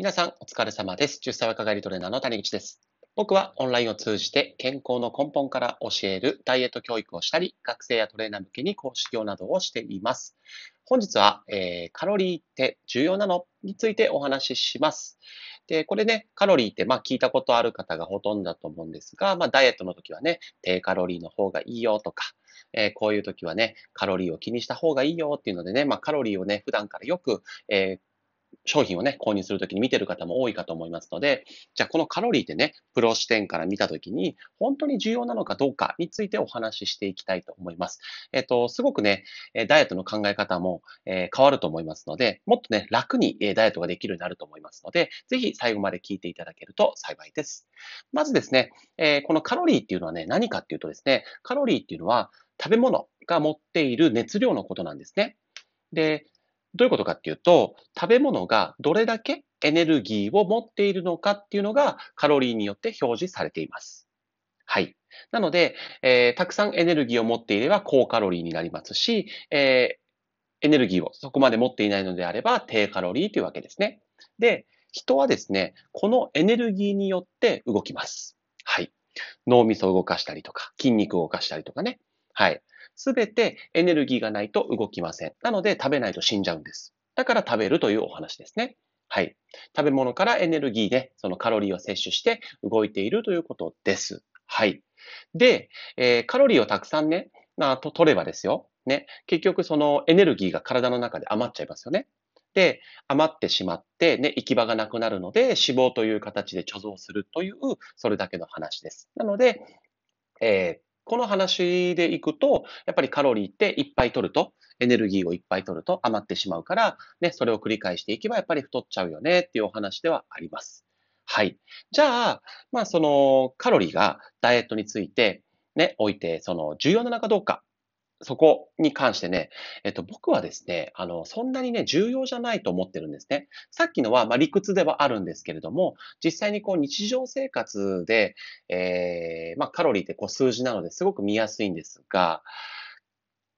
皆さんお疲れ様です。10歳若返りトレーナーの谷口です。僕はオンラインを通じて健康の根本から教えるダイエット教育をしたり、学生やトレーナー向けに講師業などをしています。本日は、えーカロリーって重要なのについてお話しします。で、これね、カロリーってまあ聞いたことある方がほとんどだと思うんですが、まあダイエットの時はね、低カロリーの方がいいよとか、えーこういう時はね、カロリーを気にした方がいいよっていうのでね、まあカロリーをね、普段からよく、えー商品をね、購入するときに見てる方も多いかと思いますので、じゃあこのカロリーってね、プロ視点から見たときに、本当に重要なのかどうかについてお話ししていきたいと思います。えっと、すごくね、ダイエットの考え方も、えー変わると思いますので、もっとね、楽にダイエットができるようになると思いますので、ぜひ最後まで聞いていただけると幸いです。まずですね、えーこのカロリーっていうのはね、何かっていうとですね、カロリーっていうのは食べ物が持っている熱量のことなんですね。で、どういうことかっていうと、食べ物がどれだけエネルギーを持っているのかっていうのがカロリーによって表示されています。はい。なので、えーたくさんエネルギーを持っていれば高カロリーになりますし、えーエネルギーをそこまで持っていないのであれば低カロリーというわけですね。で、人はですね、このエネルギーによって動きます。はい。脳みそを動かしたりとか、筋肉を動かしたりとかね。はい。すべてエネルギーがないと動きません。なので食べないと死んじゃうんです。だから食べるというお話ですね。はい。食べ物からエネルギーでそのカロリーを摂取して動いているということです。はい。で、えーカロリーをたくさんね、まあ、と取ればですよ。ね。結局そのエネルギーが体の中で余っちゃいますよね。で、余ってしまって、ね、行き場がなくなるので、脂肪という形で貯蔵するという、それだけの話です。なので、えーこの話でいくと、やっぱりカロリーっていっぱい取ると、エネルギーをいっぱい取ると余ってしまうから、ね、それを繰り返していけばやっぱり太っちゃうよねっていうお話ではあります。はい。じゃあ、まあそのカロリーがダイエットについてね、おいて、その重要なのかどうか、そこに関してね、えっと僕はですね、あの、そんなにね、重要じゃないと思ってるんですね。さっきのは、まあ理屈ではあるんですけれども、実際にこう日常生活で、えーまあカロリーってこう数字なのですごく見やすいんですが、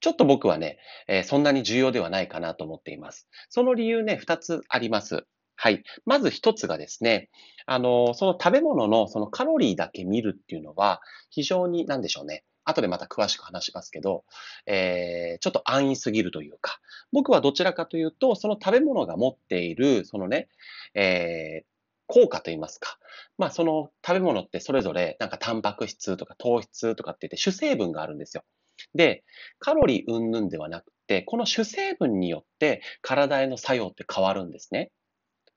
ちょっと僕はね、えーそんなに重要ではないかなと思っています。その理由ね、二つあります。はい。まず一つがですね、あの、その食べ物のそのカロリーだけ見るっていうのは、非常になんでしょうね。後でまた詳しく話しますけど、えーちょっと安易すぎるというか、僕はどちらかというと、その食べ物が持っている、そのね、えー効果といいますか。まあ、その食べ物ってそれぞれ、なんかタンパク質とか糖質とかって言って主成分があるんですよ。で、カロリー云々ではなくて、この主成分によって体への作用って変わるんですね。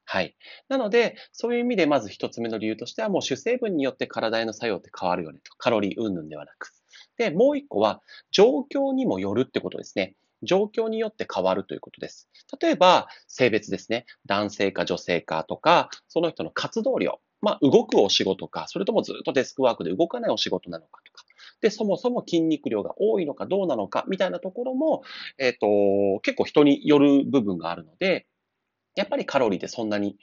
はい。なので、そういう意味でまず一つ目の理由としては、もう主成分によって体への作用って変わるよねと。カロリー云々ではなく。で、もう一個は、状況にもよるってことですね。状況によって変わるということです。例えば、性別ですね。男性か女性かとか、その人の活動量。まあ、動くお仕事か、それともずっとデスクワークで動かないお仕事なのかとか。で、そもそも筋肉量が多いのかどうなのか、みたいなところも、えっ、と、結構人による部分があるので、やっぱりカロリーってそんなに、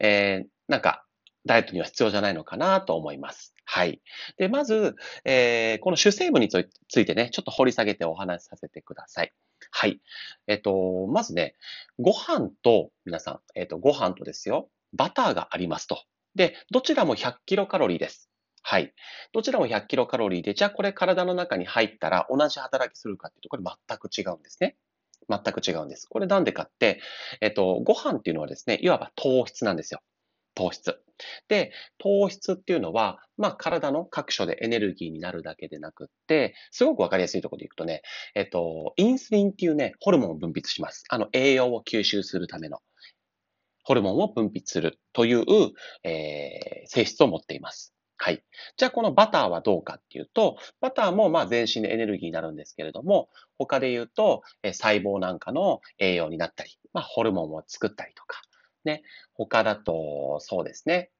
えーなんか、ダイエットには必要じゃないのかなと思います。はい。で、まず、えーこの主成分についついてね、ちょっと掘り下げてお話しさせてください。はい。えっと、まずね、ご飯と、皆さん、えっと、ご飯とですよ、バターがありますと。で、どちらも100キロカロリーです。はい。どちらも100キロカロリーで、じゃあこれ体の中に入ったら同じ働きするかっていうと、これ全く違うんですね。全く違うんです。これなんでかって、えっと、ご飯っていうのはですね、いわば糖質なんですよ。糖質。で、糖質っていうのは、まあ、体の各所でエネルギーになるだけでなくって、すごくわかりやすいところでいくとね、えっと、インスリンっていうね、ホルモンを分泌します。あの、栄養を吸収するための、ホルモンを分泌するという、えー性質を持っています。はい。じゃあ、このバターはどうかっていうと、バターもまあ全身でエネルギーになるんですけれども、他で言うと、え細胞なんかの栄養になったり、まあ、ホルモンを作ったりとか、ね。他だと、そうですね。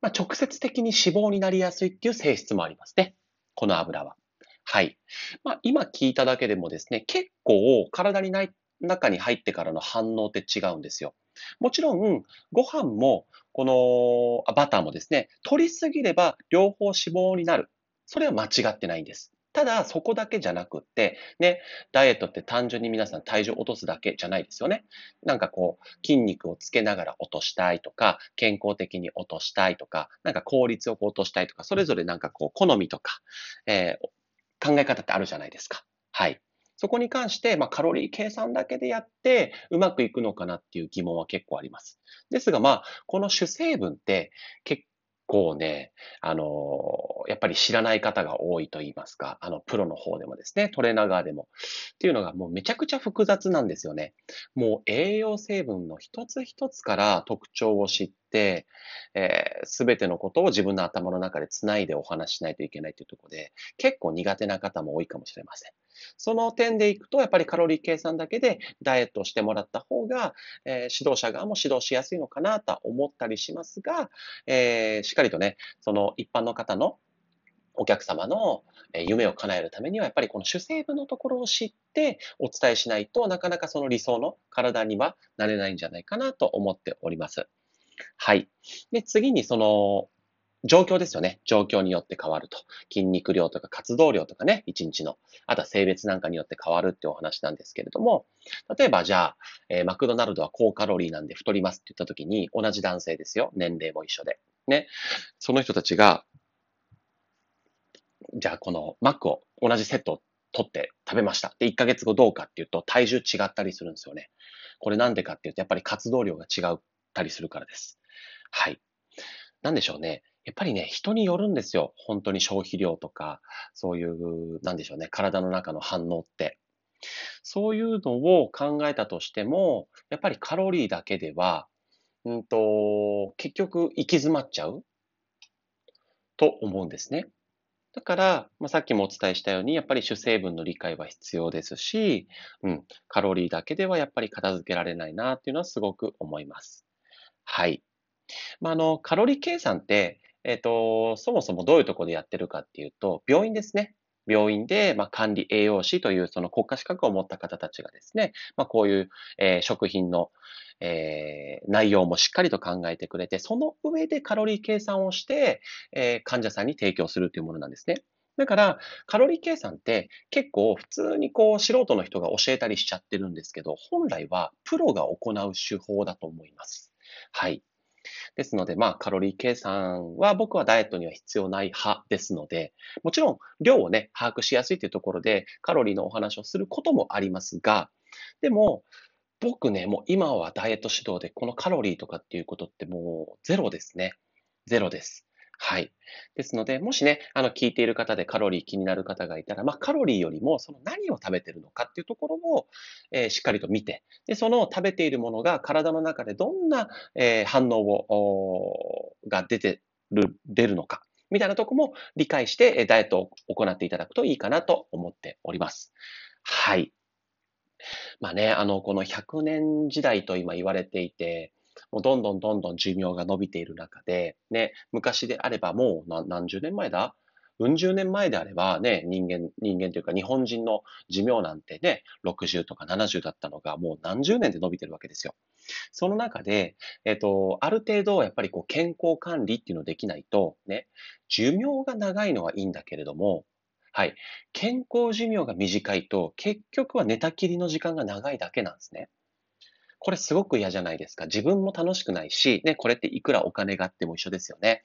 まあ、直接的に脂肪になりやすいっていう性質もありますね。この油は。はい。まあ、今聞いただけでもですね、結構体にない中に入ってからの反応って違うんですよ。もちろん、ご飯も、このバターもですね、取りすぎれば両方脂肪になる。それは間違ってないんです。ただ、そこだけじゃなくって、ね、ダイエットって単純に皆さん体重を落とすだけじゃないですよね。なんかこう、筋肉をつけながら落としたいとか、健康的に落としたいとか、なんか効率よく落としたいとか、それぞれなんかこう、好みとか、えー、考え方ってあるじゃないですか。はい。そこに関して、まあ、カロリー計算だけでやって、うまくいくのかなっていう疑問は結構あります。ですが、まあ、この主成分って結構ね、あのやっぱり知らない方が多いと言いますか、あの、プロの方でもですね、トレーナー側でも。っていうのがもうめちゃくちゃ複雑なんですよね。もう栄養成分の一つ一つから特徴を知って、す、え、べ、てのことを自分の頭の中で繋いでお話ししないといけないというところで、結構苦手な方も多いかもしれません。その点でいくと、やっぱりカロリー計算だけでダイエットをしてもらった方が、えー、指導者側も指導しやすいのかなと思ったりしますが、えー、しっかりとね、その一般の方のお客様の夢を叶えるためには、やっぱりこの主成分のところを知ってお伝えしないとなかなかその理想の体にはなれないんじゃないかなと思っております。はい。で、次にその、状況ですよね。状況によって変わると。筋肉量とか活動量とかね、1日の。あとは性別なんかによって変わるってお話なんですけれども、例えばじゃあ、えー、マクドナルドは高カロリーなんで太りますって言った時に、同じ男性ですよ。年齢も一緒で。ね。その人たちが、じゃあこのマックを同じセットを取って食べました。で、1ヶ月後どうかっていうと体重違ったりするんですよね。これなんでかっていうと、やっぱり活動量が違ったりするからです。はい。なんでしょうね。やっぱりね、人によるんですよ。本当に消費量とか、そういう、なんでしょうね、体の中の反応って。そういうのを考えたとしても、やっぱりカロリーだけでは、うんと、結局行き詰まっちゃうと思うんですね。だから、まあ、さっきもお伝えしたように、やっぱり主成分の理解は必要ですし、うん、カロリーだけではやっぱり片付けられないなっていうのはすごく思います。はい。まあ、あの、カロリー計算って、えっ、と、そもそもどういうところでやってるかっていうと、病院ですね。病院で、まあ、管理栄養士というその国家資格を持った方たちがですね、まあ、こういう、えー、食品の、えー、内容もしっかりと考えてくれて、その上でカロリー計算をして、えー、患者さんに提供するというものなんですね。だから、カロリー計算って結構普通にこう素人の人が教えたりしちゃってるんですけど、本来はプロが行う手法だと思います。はい。ですので、まあ、カロリー計算は僕はダイエットには必要ない派ですので、もちろん量をね、把握しやすいというところで、カロリーのお話をすることもありますが、でも、僕ね、もう今はダイエット指導で、このカロリーとかっていうことってもうゼロですね。ゼロです。はい。ですので、もしね、あの、聞いている方でカロリー気になる方がいたら、まあ、カロリーよりも、その何を食べてるのかっていうところを、えー、しっかりと見て、で、その食べているものが体の中でどんな、えー、反応を、が出てる、出るのか、みたいなとこも理解して、えダイエットを行っていただくといいかなと思っております。はい。まあね、あの、この100年時代と今言われていて、もうどんどんどんどん寿命が伸びている中で、ね、昔であればもう何十年前だ？うん十年前であればね、人間、人間というか日本人の寿命なんてね、60とか70だったのがもう何十年で伸びてるわけですよ。その中で、えっ、と、ある程度やっぱりこう健康管理っていうのできないと、ね、寿命が長いのはいいんだけれども、はい。健康寿命が短いと、結局は寝たきりの時間が長いだけなんですね。これすごく嫌じゃないですか。自分も楽しくないし、ね、これっていくらお金があっても一緒ですよね。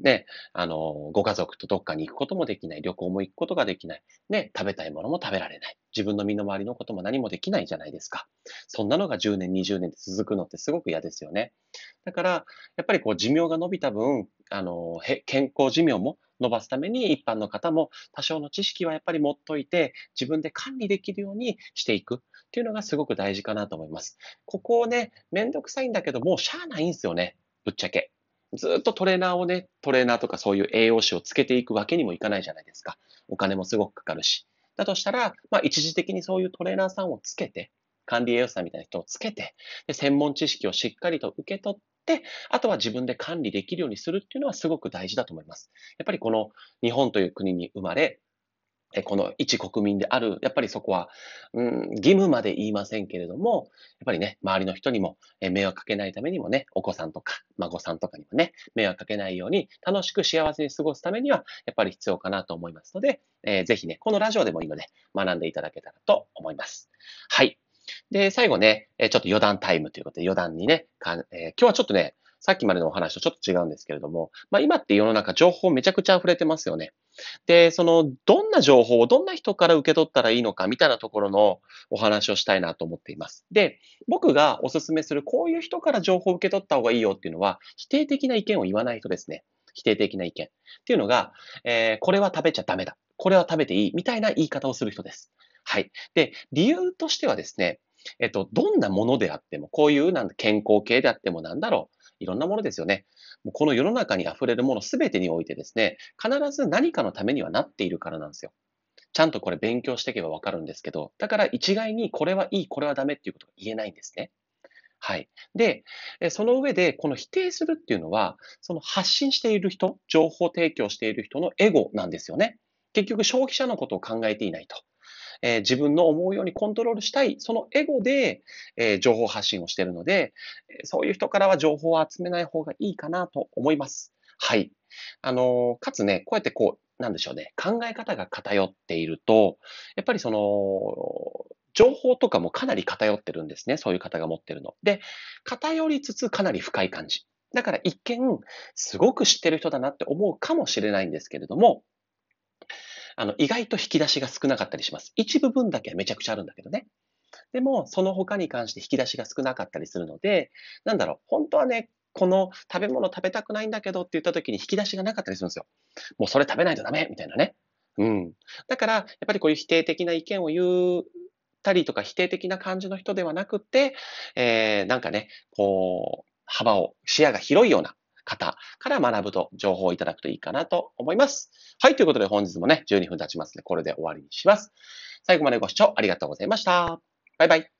ね、あの、ご家族とどっかに行くこともできない。旅行も行くことができない。ね、食べたいものも食べられない。自分の身の回りのことも何もできないじゃないですか。そんなのが10年、20年で続くのってすごく嫌ですよね。だから、やっぱりこう寿命が伸びた分、あの、健康寿命も伸ばすために一般の方も多少の知識はやっぱり持っといて、自分で管理できるようにしていくっていうのがすごく大事かなと思います。ここをね、めんどくさいんだけど、もうしゃあないんですよね。ぶっちゃけ。ずっとトレーナーをね、トレーナーとかそういう栄養士をつけていくわけにもいかないじゃないですか。お金もすごくかかるし。だとしたら、まあ一時的にそういうトレーナーさんをつけて、管理栄養士さんみたいな人をつけて、で専門知識をしっかりと受け取っ、あとは自分で管理できるようにするっていうのはすごく大事だと思います。やっぱりこの日本という国に生まれ、この一国民である、やっぱりそこは、うん、義務まで言いませんけれども、やっぱりね、周りの人にも迷惑かけないためにもね、お子さんとか孫さんとかにもね、迷惑かけないように楽しく幸せに過ごすためには、やっぱり必要かなと思いますので、えー、ぜひね、このラジオでもいいので学んでいただけたらと思います。はい。で、最後ね、ちょっと余談タイムということで余談にね、かえー、今日はちょっとね、さっきまでのお話とちょっと違うんですけれども、まあ今って世の中情報めちゃくちゃ溢れてますよね。で、その、どんな情報をどんな人から受け取ったらいいのかみたいなところのお話をしたいなと思っています。で、僕がお勧めするこういう人から情報を受け取った方がいいよっていうのは、否定的な意見を言わない人ですね。否定的な意見。っていうのが、えー、これは食べちゃダメだ。これは食べていい。みたいな言い方をする人です。はい。で、理由としてはですね、えっと、どんなものであっても、こういうなん健康系であってもなんだろう。いろんなものですよね。もうこの世の中に溢れるものすべてにおいてですね、必ず何かのためにはなっているからなんですよ。ちゃんとこれ勉強していけばわかるんですけど、だから一概にこれはいい、これはダメっていうことが言えないんですね。はい。で、その上で、この否定するっていうのは、その発信している人、情報提供している人のエゴなんですよね。結局消費者のことを考えていないと。えー、自分の思うようにコントロールしたい、そのエゴで、えー、情報発信をしているので、そういう人からは情報を集めない方がいいかなと思います。はい。あのー、かつね、こうやってこう、なんでしょうね、考え方が偏っていると、やっぱりその、情報とかもかなり偏ってるんですね。そういう方が持ってるの。で、偏りつつかなり深い感じ。だから一見、すごく知ってる人だなって思うかもしれないんですけれども、あの、意外と引き出しが少なかったりします。一部分だけはめちゃくちゃあるんだけどね。でも、その他に関して引き出しが少なかったりするので、なんだろう、本当はね、この食べ物食べたくないんだけどって言った時に引き出しがなかったりするんですよ。もうそれ食べないとダメみたいなね。うん。だから、やっぱりこういう否定的な意見を言ったりとか否定的な感じの人ではなくて、えー、なんかね、こう、幅を、視野が広いような方から学ぶと情報をいただくといいかなと思います。はい、ということで本日もね、12分経ちますので、これで終わりにします。最後までご視聴ありがとうございました。バイバイ。